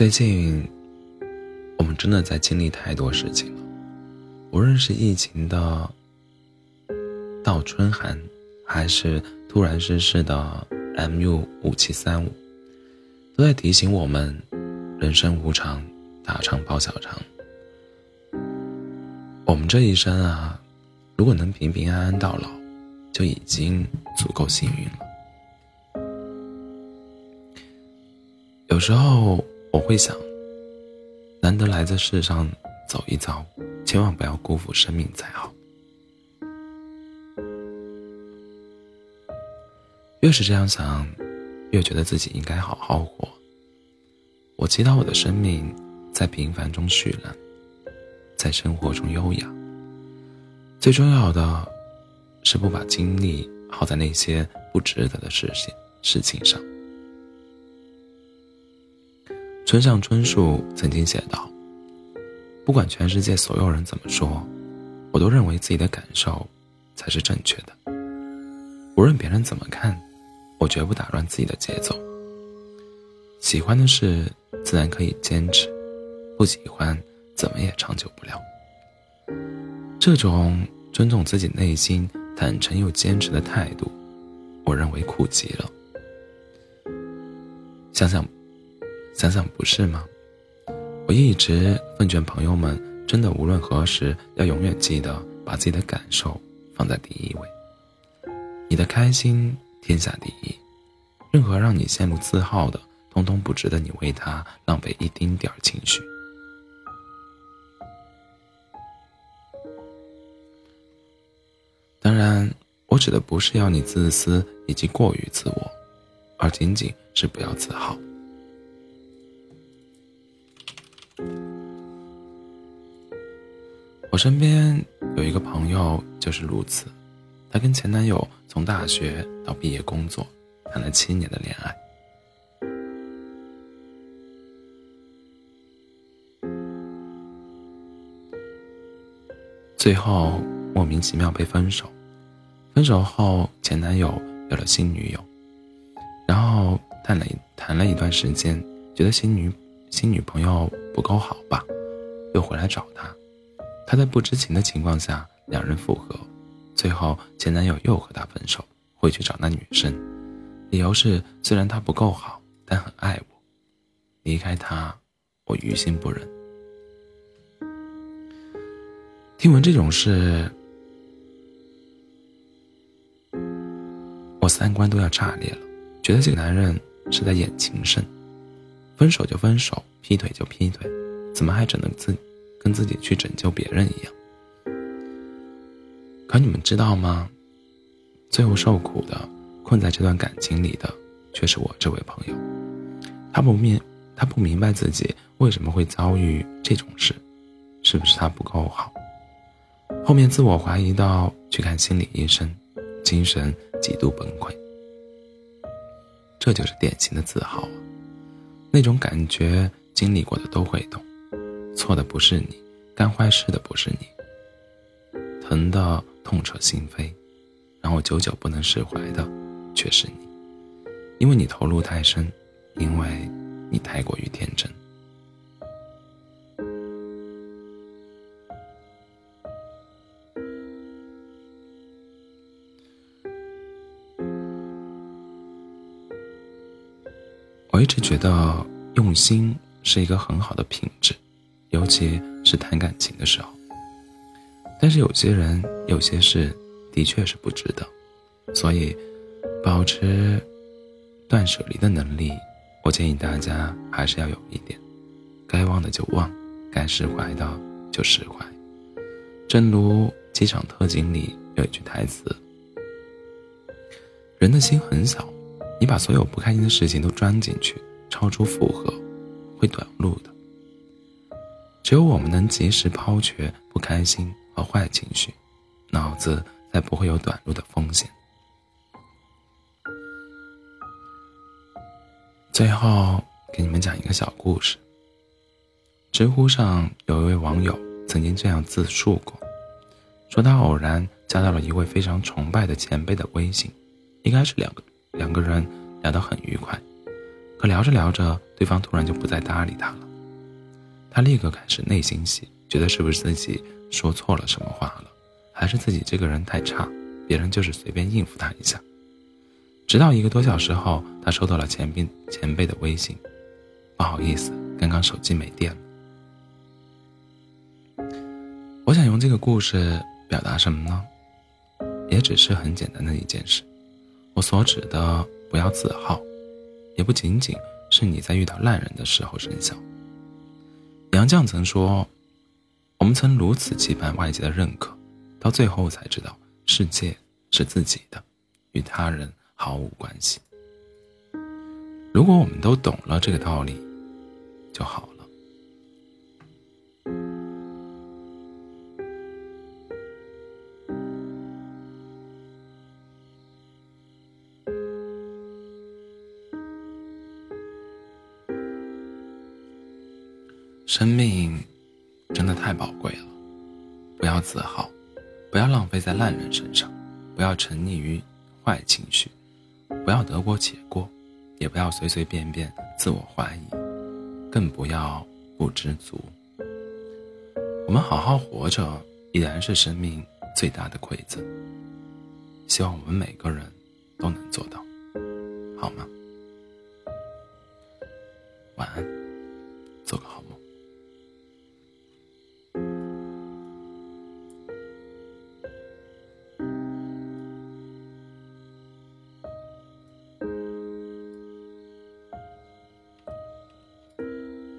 最近，我们真的在经历太多事情了，无论是疫情的倒春寒，还是突然逝世的 MU 五七三五，都在提醒我们：人生无常，大肠包小肠。我们这一生啊，如果能平平安安到老，就已经足够幸运了。有时候。我会想，难得来这世上走一遭，千万不要辜负生命才好。越是这样想，越觉得自己应该好好活。我祈祷我的生命在平凡中绚烂，在生活中优雅。最重要的，是不把精力耗在那些不值得的事情事情上。村上春树曾经写道：“不管全世界所有人怎么说，我都认为自己的感受才是正确的。无论别人怎么看，我绝不打乱自己的节奏。喜欢的事自然可以坚持，不喜欢怎么也长久不了。这种尊重自己内心、坦诚又坚持的态度，我认为酷极了。想想。”想想不是吗？我一直奉劝朋友们，真的无论何时，要永远记得把自己的感受放在第一位。你的开心天下第一，任何让你羡慕自豪的，通通不值得你为他浪费一丁点儿情绪。当然，我指的不是要你自私以及过于自我，而仅仅是不要自豪。身边有一个朋友就是如此，她跟前男友从大学到毕业工作，谈了七年的恋爱，最后莫名其妙被分手。分手后，前男友有了新女友，然后谈了谈了一段时间，觉得新女新女朋友不够好吧，又回来找他。他在不知情的情况下，两人复合，最后前男友又和她分手，回去找那女生，理由是虽然她不够好，但很爱我，离开她，我于心不忍。听闻这种事，我三观都要炸裂了，觉得这个男人是在演情圣，分手就分手，劈腿就劈腿，怎么还整得自？跟自己去拯救别人一样，可你们知道吗？最后受苦的、困在这段感情里的，却是我这位朋友。他不明，他不明白自己为什么会遭遇这种事，是不是他不够好？后面自我怀疑到去看心理医生，精神极度崩溃。这就是典型的自豪啊！那种感觉，经历过的都会懂。错的不是你，干坏事的不是你，疼的痛彻心扉，让我久久不能释怀的却是你，因为你投入太深，因为你太过于天真。我一直觉得用心是一个很好的品质。尤其是谈感情的时候，但是有些人、有些事，的确是不值得，所以保持断舍离的能力，我建议大家还是要有一点，该忘的就忘，该释怀的就释怀。正如《机场特警》里有一句台词：“人的心很小，你把所有不开心的事情都装进去，超出负荷，会短路的。”只有我们能及时抛却不开心和坏情绪，脑子才不会有短路的风险。最后给你们讲一个小故事。知乎上有一位网友曾经这样自述过，说他偶然加到了一位非常崇拜的前辈的微信，一开始两个两个人聊得很愉快，可聊着聊着。对方突然就不再搭理他了。他立刻开始内心戏，觉得是不是自己说错了什么话了，还是自己这个人太差，别人就是随便应付他一下。直到一个多小时后，他收到了前辈前辈的微信：“不好意思，刚刚手机没电了。”我想用这个故事表达什么呢？也只是很简单的一件事。我所指的不要自豪，也不仅仅是你在遇到烂人的时候生效。杨绛曾说：“我们曾如此期盼外界的认可，到最后才知道，世界是自己的，与他人毫无关系。如果我们都懂了这个道理，就好生命真的太宝贵了。不要自豪不要浪费在烂人身上不要沉溺于坏情绪不要得过且过也不要随随便便自我怀疑更不要不知足。我们好好活着已然是生命最大的馈赠希望我们每个人都能做到好吗？晚安。